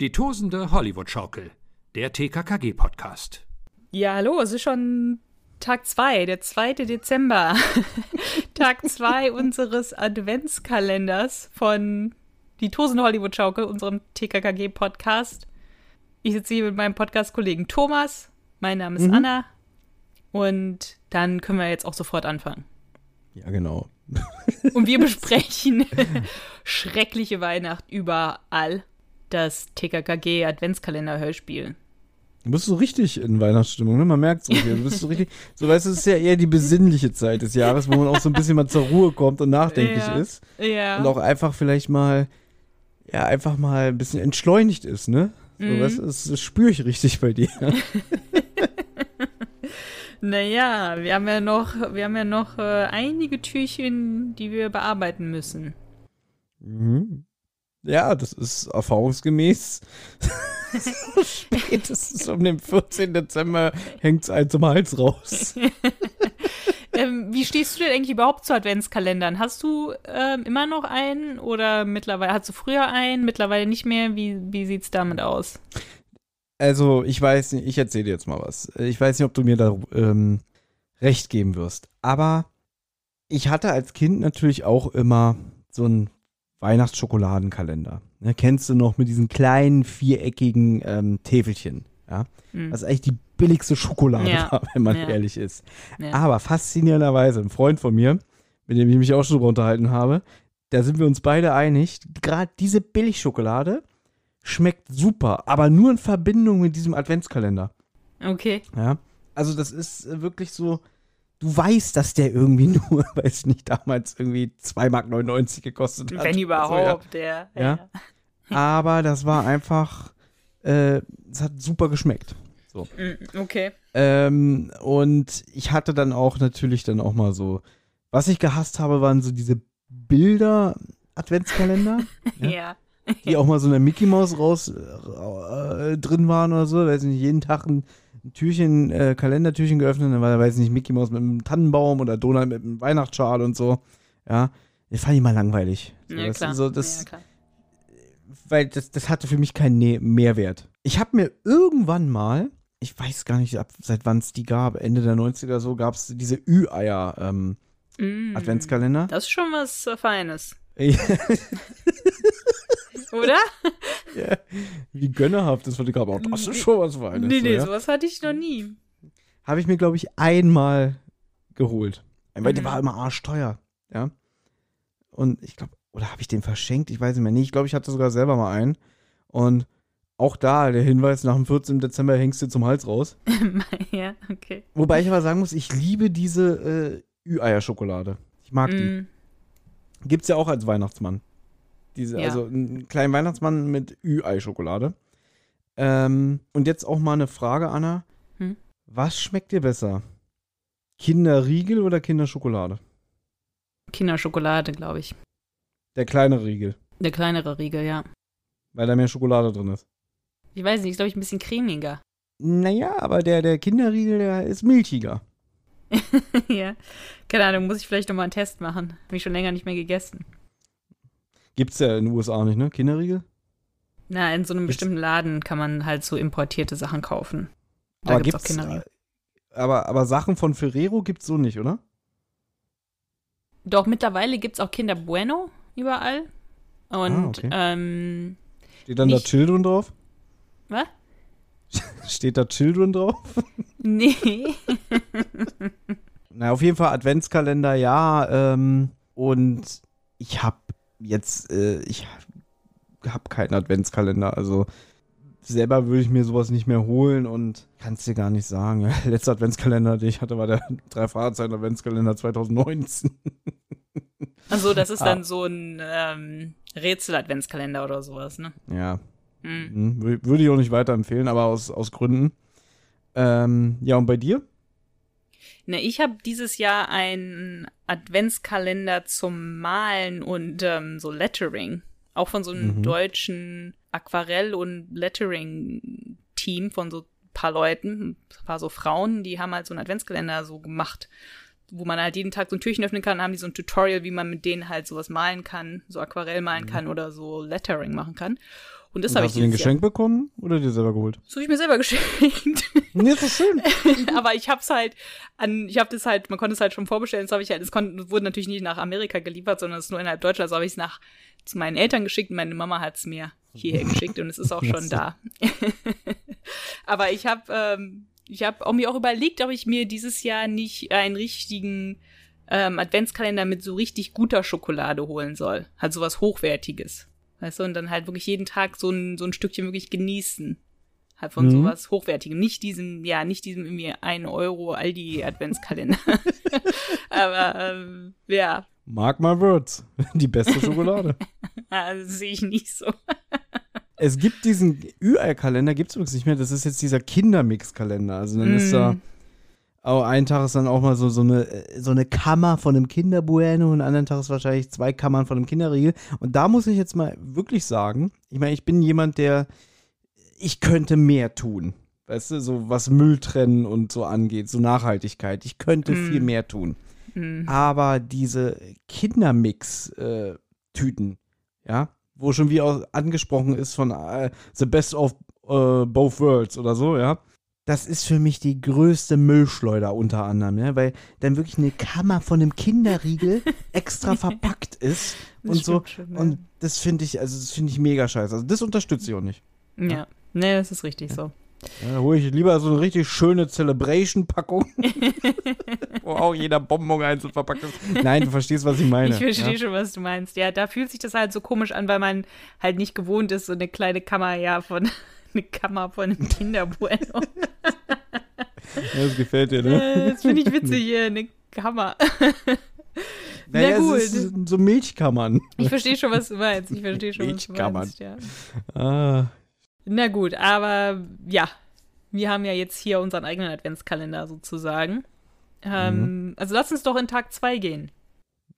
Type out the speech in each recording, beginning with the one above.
Die tosende Hollywood-Schaukel, der TKKG-Podcast. Ja, hallo, es ist schon Tag 2, der 2. Dezember. Tag 2 unseres Adventskalenders von Die tosende Hollywood-Schaukel, unserem TKKG-Podcast. Ich sitze hier mit meinem Podcast-Kollegen Thomas. Mein Name ist Mhm. Anna. Und dann können wir jetzt auch sofort anfangen. Ja, genau. Und wir besprechen schreckliche Weihnacht überall. Das TKKG Adventskalender-Hörspiel. Du bist so richtig in Weihnachtsstimmung, ne? Man merkt so hier. Du bist so richtig, so weißt du, es ist ja eher die besinnliche Zeit des Jahres, wo man auch so ein bisschen mal zur Ruhe kommt und nachdenklich Ja. ist. Ja. Und auch einfach vielleicht mal, ja, einfach mal ein bisschen entschleunigt ist, ne? So, Mhm. weißt du, das, das spüre ich richtig bei dir. Naja, wir haben ja noch, wir haben ja noch äh, einige Türchen, die wir bearbeiten müssen. Mhm. Ja, das ist erfahrungsgemäß. Spätestens um den 14. Dezember hängt es einem zum Hals raus. Ähm, wie stehst du denn eigentlich überhaupt zu Adventskalendern? Hast du ähm, immer noch einen oder mittlerweile hast du früher einen, mittlerweile nicht mehr? Wie, wie sieht's damit aus? Also, ich weiß nicht, ich erzähle dir jetzt mal was. Ich weiß nicht, ob du mir da ähm, recht geben wirst. Aber ich hatte als Kind natürlich auch immer so einen Weihnachtsschokoladenkalender. Ne, kennst du noch mit diesen kleinen viereckigen ähm, Täfelchen? Ja? Hm. Was eigentlich die billigste Schokolade Ja. war, wenn man Ja. ehrlich ist. Aber faszinierenderweise, ein Freund von mir, mit dem ich mich auch schon drüber unterhalten habe, da sind wir uns beide einig, gerade diese Billigschokolade schmeckt super, aber nur in Verbindung mit diesem Adventskalender. Okay. Ja. Also das ist äh, wirklich so, du weißt, dass der irgendwie nur, weiß nicht, damals irgendwie 2,99 Mark gekostet hat. Wenn Also, überhaupt, der. Ja. ja. Aber das war einfach, äh, es hat super geschmeckt. Mm, Okay. Ähm, und ich hatte dann auch natürlich dann auch mal so, was ich gehasst habe, waren so diese Bilder-Adventskalender, Ja. Ja. die auch mal so eine Mickey Maus raus äh, drin waren oder so. Weiß nicht, jeden Tag ein Türchen, äh, Kalendertürchen geöffnet, dann war da, weiß nicht, Mickey Maus mit einem Tannenbaum oder Donald mit einem Weihnachtsschal und so. Ja, das fand ich mal langweilig. So, Ja, das, klar. So, das, ja, klar. weil das, das hatte für mich keinen ne Mehrwert. Ich habe mir irgendwann mal, ich weiß gar nicht, ab, seit wann es die gab, Ende der 90er so, gab es diese Ü-Eier ähm, Mm. Adventskalender. Das ist schon was äh, Feines. Ja, Oder? Wie gönnerhaft das von gab. Oh, das ist schon was Feines. nee, so, nee, ja. sowas hatte ich noch nie. Habe ich mir, glaube ich, einmal geholt. Weil der Mhm. war immer arschteuer. Ja. Und ich glaube, oder habe ich den verschenkt? Ich weiß nicht mehr. Nee, ich glaube, ich hatte sogar selber mal einen. Und auch da der Hinweis, nach dem 14. Dezember hängst du zum Hals raus. ja, okay. Wobei ich aber sagen muss, ich liebe diese äh, Ü-Eier-Schokolade. Ich mag die. Mm. Gibt's ja auch als Weihnachtsmann. Diese, Ja. also einen kleinen Weihnachtsmann mit Ü-Ei-Schokolade. Ähm, und jetzt auch mal eine Frage, Anna. Hm? Was schmeckt dir besser? Kinderriegel oder Kinderschokolade? Kinderschokolade, glaube ich. Der kleine Riegel, Der kleinere Riegel, ja. weil da mehr Schokolade drin ist. Ich weiß nicht, ist, glaube ich, ein bisschen cremiger. Naja, aber der, der Kinderriegel, der ist milchiger. ja. Keine Ahnung, muss ich vielleicht nochmal einen Test machen. Habe ich schon länger nicht mehr gegessen. Gibt's ja in den USA nicht, ne? Kinderriegel? Na, in so einem Gibt's- bestimmten Laden kann man halt so importierte Sachen kaufen. Da aber gibt's auch gibt's, Kinderriegel. äh, aber, aber Sachen von Ferrero gibt's so nicht, oder? Doch, mittlerweile gibt es auch Kinder Bueno überall. Und, Ah, okay. ähm, Steht dann da Children drauf? was? Steht da Children drauf? Nee. Na, auf jeden Fall Adventskalender, ja. Ähm, und ich habe jetzt, äh, ich habe keinen Adventskalender. Also selber würde ich mir sowas nicht mehr holen und kann es dir gar nicht sagen. Letzter Adventskalender, den ich hatte, war der drei Fahrzeichen Adventskalender 2019. Also, das ist Ah. dann so ein ähm, Rätsel-Adventskalender oder sowas, ne? Ja, Hm. hm, wür- würde ich auch nicht weiterempfehlen, aber aus, aus Gründen. Ähm, ja, und bei dir? Ne, ich habe dieses Jahr einen Adventskalender zum Malen und ähm, so Lettering. Auch von so einem Mhm. deutschen Aquarell- und Lettering-Team von so ein paar Leuten, ein paar so Frauen, die haben halt so einen Adventskalender so gemacht, wo man halt jeden Tag so ein Türchen öffnen kann, haben die so ein Tutorial, wie man mit denen halt sowas malen kann, so Aquarell malen kann oder so Lettering machen kann. Und das habe ich hast du den dieses Geschenk bekommen oder dir selber geholt? Das habe ich mir selber geschenkt. Nee, ist doch schön. aber ich hab's halt an, ich habe das halt, man konnte es halt schon vorbestellen, das habe ich halt, es konnte, wurde natürlich nicht nach Amerika geliefert, sondern es ist nur innerhalb Deutschlands, also habe ich es nach zu meinen Eltern geschickt und meine Mama hat es mir hierher geschickt und es ist auch schon da. aber ich habe ähm, ich habe auch mir auch überlegt, ob ich mir dieses Jahr nicht einen richtigen ähm, Adventskalender mit so richtig guter Schokolade holen soll. Halt sowas Hochwertiges. Weißt du, und dann halt wirklich jeden Tag so ein, so ein Stückchen wirklich genießen. Halt von Mhm. sowas Hochwertigem. Nicht diesem, ja, nicht diesem irgendwie 1 Euro Aldi Adventskalender. Aber, ähm, ja, Mark my words. Die beste Schokolade. also, sehe ich nicht so. es gibt diesen Ü-Ei-Kalender, gibt es übrigens nicht mehr. Das ist jetzt dieser Kindermix-Kalender. Also dann ist da. Mm. Oh, ein Tag ist dann auch mal so, so, eine, so eine Kammer von einem Kinderbueno und einen anderen Tag ist wahrscheinlich zwei Kammern von einem Kinderriegel. Und da muss ich jetzt mal wirklich sagen, ich meine, ich bin jemand, der, ich könnte mehr tun. Weißt du, so was Müll trennen und so angeht, so Nachhaltigkeit. Ich könnte Mm. viel mehr tun. Hm. Aber diese Kindermix-Tüten, ja, wo schon wie auch angesprochen ist von äh, The Best of äh, Both Worlds oder so, ja, das ist für mich die größte Müllschleuder unter anderem, ja, weil dann wirklich eine Kammer von einem Kinderriegel extra verpackt ist Das und so. schon, ja. Und das finde ich, also das finde ich mega scheiße. Also das unterstütze ich auch nicht. Ja, nee, das ist richtig so. Ja, da hole ich lieber so eine richtig schöne Celebration-Packung, wo auch jeder Bonbon einzeln verpackt ist. Nein, du verstehst, was ich meine. Ich verstehe ja? schon, was du meinst. Ja, da fühlt sich das halt so komisch an, weil man halt nicht gewohnt ist, so eine kleine Kammer, ja, von eine Kammer von einem Kinderbueno. Ja, das gefällt dir, ne? Das finde ich witzig hier, eine Kammer. Naja, gut. Es ist so Milchkammern. Ich verstehe schon, was du meinst. Ich verstehe schon, was du Milchkammern. meinst, ja. Ah, Na gut, aber ja, wir haben ja jetzt hier unseren eigenen Adventskalender sozusagen. Ähm, Also lass uns doch in Tag 2 gehen.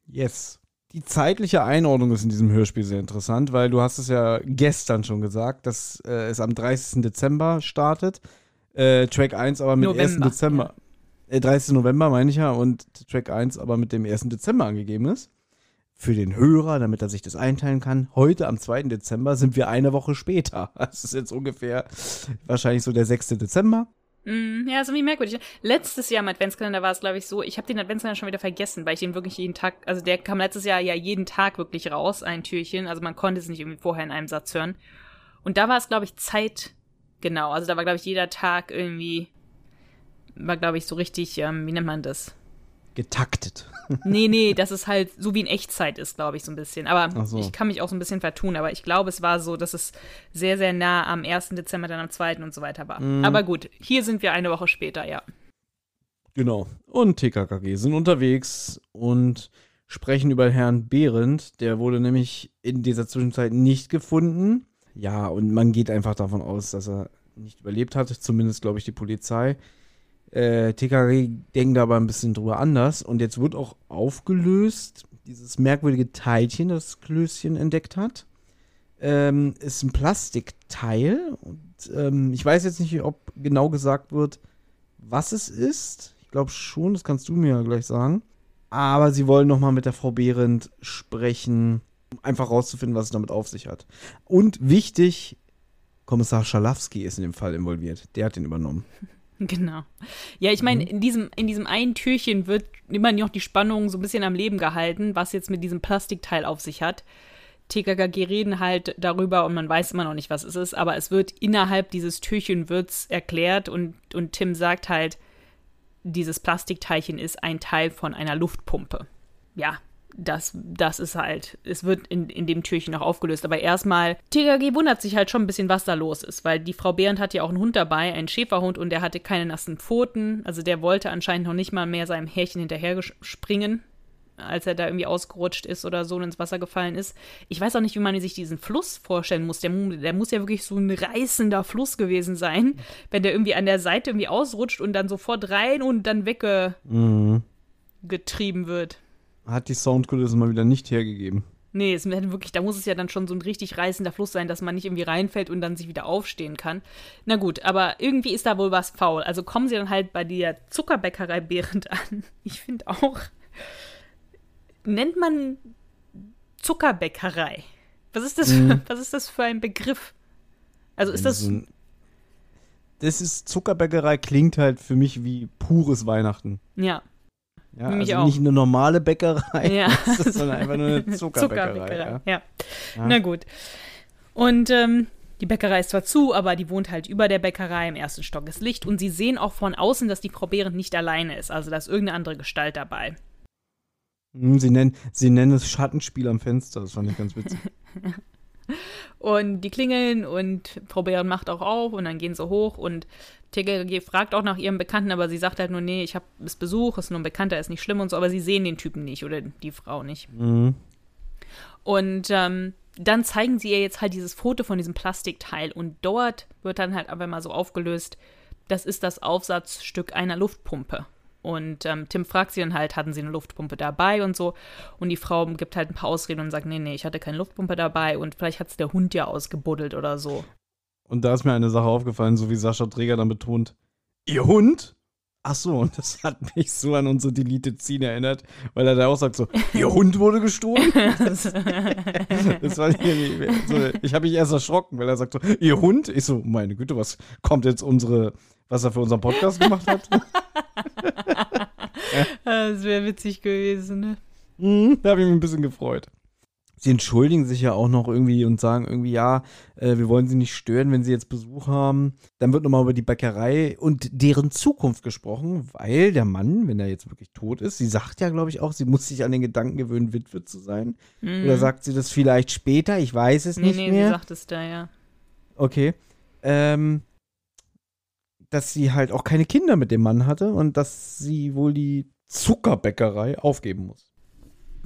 yes. Die zeitliche Einordnung ist in diesem Hörspiel sehr interessant, weil du hast es ja gestern schon gesagt, dass äh, es am 30. Dezember startet. Äh, Track 1 aber mit November, 1. Dezember. Äh, 30. November meine ich ja und Track 1 aber mit dem 1. Dezember angegeben ist. Für den Hörer, damit er sich das einteilen kann. Heute am 2. Dezember sind wir eine Woche später. Das ist jetzt ungefähr wahrscheinlich so der 6. Dezember. Mm, ja, ist irgendwie merkwürdig. Letztes Jahr im Adventskalender war es, glaube ich, so, ich habe den Adventskalender schon wieder vergessen, weil ich den wirklich jeden Tag, also der kam letztes Jahr ja jeden Tag wirklich raus, ein Türchen. Also man konnte es nicht irgendwie vorher in einem Satz hören. Und da war es, glaube ich, Zeit, genau. Also da war, glaube ich, jeder Tag irgendwie, war, glaube ich, so richtig, ähm, wie nennt man das? Getaktet. Nee, nee, dass es halt so wie in Echtzeit ist, glaube ich, so ein bisschen. Aber so. ich kann mich auch so ein bisschen vertun, aber ich glaube, es war so, dass es sehr, sehr nah am 1. Dezember, dann am 2. und so weiter war. Mhm. Aber gut, hier sind wir eine Woche später, ja. Genau. Und TKKG sind unterwegs und sprechen über Herrn Behrendt. Der wurde nämlich in dieser Zwischenzeit nicht gefunden. Ja, und man geht einfach davon aus, dass er nicht überlebt hat. Zumindest, glaube ich, die Polizei. Äh, TKKG denkt aber ein bisschen drüber anders. Und jetzt wird auch aufgelöst, dieses merkwürdige Teilchen, das Klößchen entdeckt hat. Ähm, ist ein Plastikteil. Und ähm, ich weiß jetzt nicht, ob genau gesagt wird, was es ist. Ich glaube schon, das kannst du mir ja gleich sagen. Aber sie wollen noch mal mit der Frau Behrendt sprechen, um einfach rauszufinden, was es damit auf sich hat. Und wichtig, Kommissar Schalafsky ist in dem Fall involviert. Der hat den übernommen. Genau. Ja, ich meine, in diesem, in diesem einen Türchen wird immer noch die Spannung so ein bisschen am Leben gehalten, was jetzt mit diesem Plastikteil auf sich hat. TKKG reden halt darüber und man weiß immer noch nicht, was es ist, aber es wird innerhalb dieses Türchen wird's erklärt und, und Tim sagt halt, dieses Plastikteilchen ist ein Teil von einer Luftpumpe. Ja, das, das ist halt, es wird in, in dem Türchen noch aufgelöst. Aber erstmal, TKG wundert sich halt schon ein bisschen, was da los ist, weil die Frau Behrendt hat ja auch einen Hund dabei, einen Schäferhund, und der hatte keine nassen Pfoten. Also der wollte anscheinend noch nicht mal mehr seinem Härchen hinterher springen, als er da irgendwie ausgerutscht ist oder so und ins Wasser gefallen ist. Ich weiß auch nicht, wie man sich diesen Fluss vorstellen muss. Der, der muss ja wirklich so ein reißender Fluss gewesen sein, wenn der irgendwie an der Seite irgendwie ausrutscht und dann sofort rein und dann weggetrieben Mhm. wird. Hat die Soundkulisse mal wieder nicht hergegeben. Nee, es hätte wirklich, da muss es ja dann schon so ein richtig reißender Fluss sein, dass man nicht irgendwie reinfällt und dann sich wieder aufstehen kann. Na gut, aber irgendwie ist da wohl was faul. Also kommen sie dann halt bei der Zuckerbäckerei Behrend an. Ich finde auch, nennt man Zuckerbäckerei. Was ist das, für, was ist das für ein Begriff? Also ist das. Das ist Zuckerbäckerei, klingt halt für mich wie pures Weihnachten. Ja. Ja, Mich also auch. nicht eine normale Bäckerei, Ja. das ist, sondern einfach nur eine Zuckerbäckerei. Zuckerbäckerei, ja. ja. Ja. Na gut. Und ähm, die Bäckerei ist zwar zu, aber die wohnt halt über der Bäckerei. Im ersten Stock ist Licht. Und sie sehen auch von außen, dass die Frau Behrendt nicht alleine ist. Also da ist irgendeine andere Gestalt dabei. Hm, Sie nennen, sie nennen es Schattenspiel am Fenster, das fand ich ganz witzig. Und die klingeln und Frau Behrendt macht auch auf und dann gehen sie hoch und TKG fragt auch nach ihrem Bekannten, aber sie sagt halt nur, nee, ich habe es Besuch, ist nur ein Bekannter, ist nicht schlimm und so, aber sie sehen den Typen nicht oder die Frau nicht. Mhm. Und ähm, dann zeigen sie ihr jetzt halt dieses Foto von diesem Plastikteil und dort wird dann halt einfach mal so aufgelöst, das ist das Aufsatzstück einer Luftpumpe. Und ähm, Tim fragt sie dann halt, hatten sie eine Luftpumpe dabei und so. Und die Frau gibt halt ein paar Ausreden und sagt, nee, nee, ich hatte keine Luftpumpe dabei und vielleicht hat es der Hund ja ausgebuddelt oder so. Und da ist mir eine Sache aufgefallen, so wie Sascha Träger dann betont, ihr Hund? Ach so, und das hat mich so an unsere Deleted Scene erinnert, weil er da auch sagt so, ihr Hund wurde gestohlen? Das war irgendwie, so, ich habe mich erst erschrocken, weil er sagt so, ihr Hund? Ich so, meine Güte, was kommt jetzt unsere, was er für unseren Podcast gemacht hat? Das wäre witzig gewesen, ne? Mhm, da habe ich mich ein bisschen gefreut. Sie entschuldigen sich ja auch noch irgendwie und sagen irgendwie, ja, äh, wir wollen sie nicht stören, wenn sie jetzt Besuch haben. Dann wird nochmal über die Bäckerei und deren Zukunft gesprochen, weil der Mann, wenn er jetzt wirklich tot ist, sie sagt ja, glaube ich, auch, sie muss sich an den Gedanken gewöhnen, Witwe zu sein. Oder sagt sie das vielleicht später? Ich weiß es Mhm. Nee, nicht nee, mehr. sie sagt es da, ja. Okay. Ähm, dass sie halt auch keine Kinder mit dem Mann hatte und dass sie wohl die Zuckerbäckerei aufgeben muss.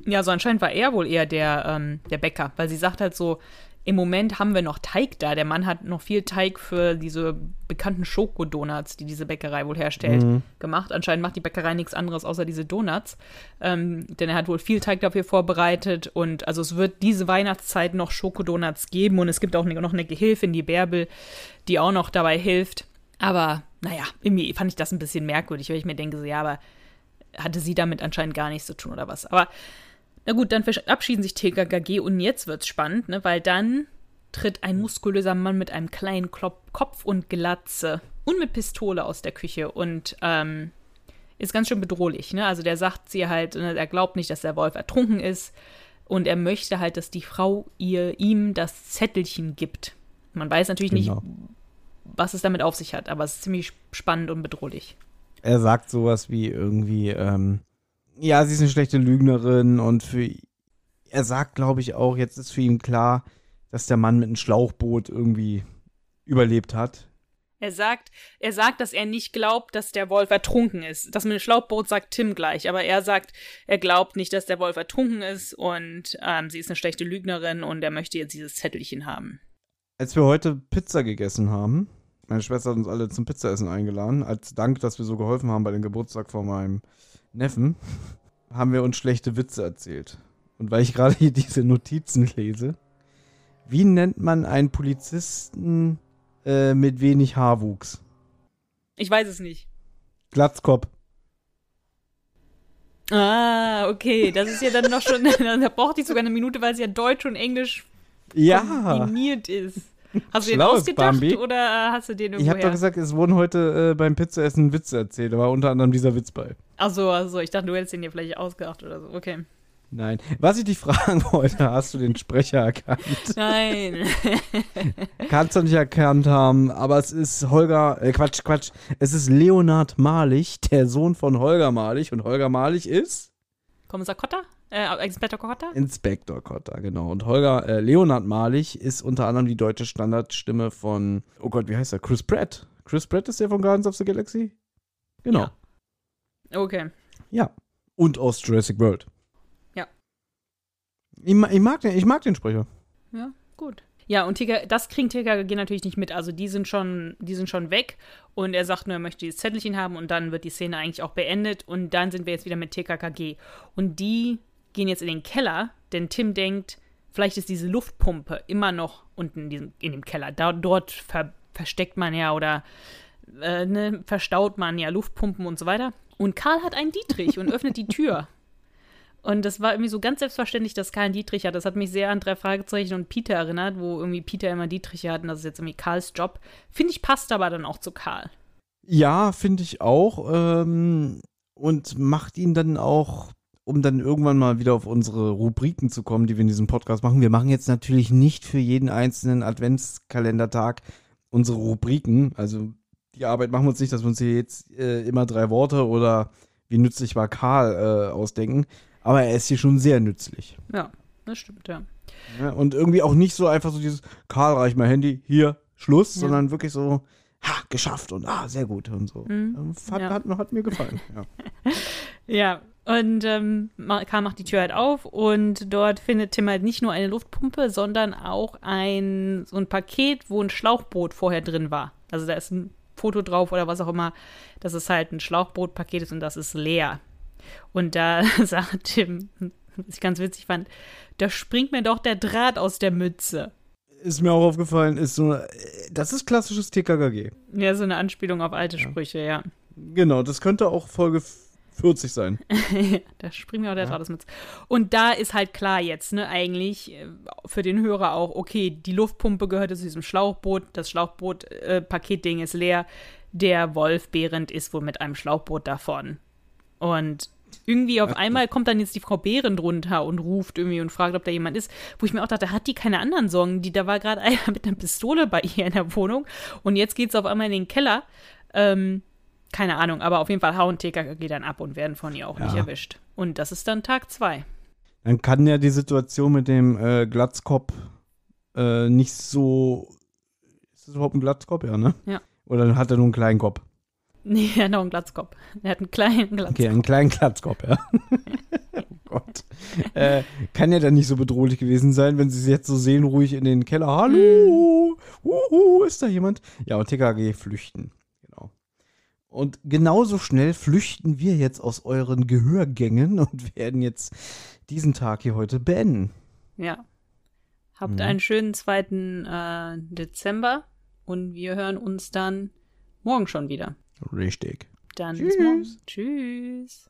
Ja, so anscheinend war er wohl eher der, ähm, der Bäcker, weil sie sagt halt so, im Moment haben wir noch Teig da. Der Mann hat noch viel Teig für diese bekannten Schokodonuts, die diese Bäckerei wohl herstellt, Mhm. gemacht. Anscheinend macht die Bäckerei nichts anderes außer diese Donuts. Ähm, denn er hat wohl viel Teig dafür vorbereitet und also es wird diese Weihnachtszeit noch Schokodonuts geben und es gibt auch noch eine Gehilfin, die Bärbel, die auch noch dabei hilft. Aber naja, irgendwie fand ich das ein bisschen merkwürdig, weil ich mir denke, so, ja, aber hatte sie damit anscheinend gar nichts zu tun oder was. Aber na gut, dann verabschieden sich TKKG und jetzt wird's spannend, ne? weil dann tritt ein muskulöser Mann mit einem kleinen Klop Kopf und Glatze und mit Pistole aus der Küche und ähm, ist ganz schön bedrohlich. Ne? Also der sagt sie halt, ne, er glaubt nicht, dass der Wolf ertrunken ist und er möchte halt, dass die Frau ihr ihm das Zettelchen gibt. Man weiß natürlich Genau. nicht, was es damit auf sich hat, aber es ist ziemlich spannend und bedrohlich. er sagt sowas wie irgendwie, ähm, ja, sie ist eine schlechte Lügnerin und für, er sagt, glaube ich, auch, jetzt ist für ihn klar, dass der Mann mit einem Schlauchboot irgendwie überlebt hat. Er sagt, er sagt, dass er nicht glaubt, dass der Wolf ertrunken ist. Das mit dem Schlauchboot sagt Tim gleich, aber er sagt, er glaubt nicht, dass der Wolf ertrunken ist und ähm, sie ist eine schlechte Lügnerin und er möchte jetzt dieses Zettelchen haben. Als wir heute Pizza gegessen haben, meine Schwester hat uns alle zum Pizzaessen eingeladen, als Dank, dass wir so geholfen haben bei dem Geburtstag von meinem Neffen, haben wir uns schlechte Witze erzählt. Und weil ich gerade hier diese Notizen lese, wie nennt man einen Polizisten äh, mit wenig Haarwuchs? Ich weiß es nicht. Glatzkopf. Ah, okay, das ist ja dann noch schon, da braucht die sogar eine Minute, weil es ja Deutsch und Englisch Ja. kombiniert ist. Hast du den Schlaues ausgedacht Bambi. oder hast du den Ich irgendwo habe doch gesagt, es wurden heute äh, beim Pizzaessen Witze erzählt. Da war unter anderem dieser Witz bei. Achso, also ich dachte, du hättest den dir vielleicht ausgedacht oder so. Okay. Nein. Was ich dich fragen wollte, hast du den Sprecher erkannt? Nein. Kannst du nicht erkannt haben, aber es ist Holger, äh, Quatsch, Quatsch. Es ist Leonhard Malich, der Sohn von Holger Malich. Und Holger Malich ist Kommissar Kotter? Äh, Inspektor Kotter? Inspektor Kotter, genau. Und Holger, äh, Leonhard Malich ist unter anderem die deutsche Standardstimme von, oh Gott, wie heißt er? Chris Pratt. Chris Pratt ist der von Guardians of the Galaxy? Genau. Ja. Okay. Ja. Und aus Jurassic World. Ja. Ich, ich, mag, den, ich mag den Sprecher. Ja, gut. Ja, und TK, das kriegen TKG natürlich nicht mit. Also die sind schon, die sind schon weg und er sagt nur, er möchte dieses Zettelchen haben und dann wird die Szene eigentlich auch beendet und dann sind wir jetzt wieder mit TKKG. Und die gehen jetzt in den Keller, denn Tim denkt, vielleicht ist diese Luftpumpe immer noch unten in, diesem, in dem Keller. Da, dort ver, versteckt man ja oder äh, ne, verstaut man ja Luftpumpen und so weiter. Und Karl hat einen Dietrich und öffnet die Tür. Und das war irgendwie so ganz selbstverständlich, dass Karl einen Dietrich hat. Das hat mich sehr an drei Fragezeichen und Peter erinnert, wo irgendwie Peter immer Dietriche hat und das ist jetzt irgendwie Karls Job. Finde ich, passt aber dann auch zu Karl. Ja, finde ich auch. Ähm, und macht ihn dann auch, um dann irgendwann mal wieder auf unsere Rubriken zu kommen, die wir in diesem Podcast machen. Wir machen jetzt natürlich nicht für jeden einzelnen Adventskalendertag unsere Rubriken. Also die Arbeit machen wir uns nicht, dass wir uns hier jetzt äh, immer drei Worte oder wie nützlich war Karl äh, ausdenken. Aber er ist hier schon sehr nützlich. Ja, das stimmt, ja. ja. Und irgendwie auch nicht so einfach so dieses, Karl, reich mal Handy, hier, Schluss, ja. sondern wirklich so, ha, geschafft und ah, sehr gut und so. Mhm. Hat, ja. hat, hat, mir gefallen. Ja, ja. Und ähm, Karl macht die Tür halt auf und dort findet Tim halt nicht nur eine Luftpumpe, sondern auch ein, so ein Paket, wo ein Schlauchboot vorher drin war. Also da ist ein Foto drauf oder was auch immer, dass es halt ein Schlauchbootpaket ist und das ist leer. Und da sagt Tim, was ich ganz witzig fand, da springt mir doch der Draht aus der Mütze. Ist mir auch aufgefallen, ist so, das ist klassisches TKKG. Ja, so eine Anspielung auf alte Sprüche, ja. Genau, das könnte auch Folge 40 sein. da springt mir auch der ja. Mütze. Und da ist halt klar jetzt, ne, eigentlich äh, für den Hörer auch, okay, die Luftpumpe gehört zu diesem Schlauchboot, das Schlauchboot-Paketding äh, ist leer, der Wolf Behrend ist wohl mit einem Schlauchboot davon. Und irgendwie auf einmal kommt dann jetzt die Frau Behrend runter und ruft irgendwie und fragt, ob da jemand ist, wo ich mir auch dachte, hat die keine anderen Sorgen? Die, da war gerade einer mit einer Pistole bei ihr in der Wohnung und jetzt geht es auf einmal in den Keller. Ähm, keine Ahnung, aber auf jeden Fall hauen TKKG dann ab und werden von ihr auch ja. nicht erwischt. Und das ist dann Tag zwei. Dann kann ja die Situation mit dem äh, Glatzkopf äh, nicht so. Ist das überhaupt ein Glatzkopf? Ja, ne? Ja. Oder hat er nur einen kleinen Kopf? Nee, er hat noch einen Glatzkopf. Er hat einen kleinen Glatzkopf. Okay, einen kleinen Glatzkopf, ja. oh Gott. Äh, kann ja dann nicht so bedrohlich gewesen sein, wenn sie es jetzt so sehen, ruhig in den Keller. Hallo! Mhm. Uhu, ist da jemand? Ja, und TKG flüchten. Und genauso schnell flüchten wir jetzt aus euren Gehörgängen und werden jetzt diesen Tag hier heute beenden. Ja. Habt mhm. einen schönen zweiten äh, Dezember und wir hören uns dann morgen schon wieder. Richtig. Dann Tschüss. bis morgen. Tschüss.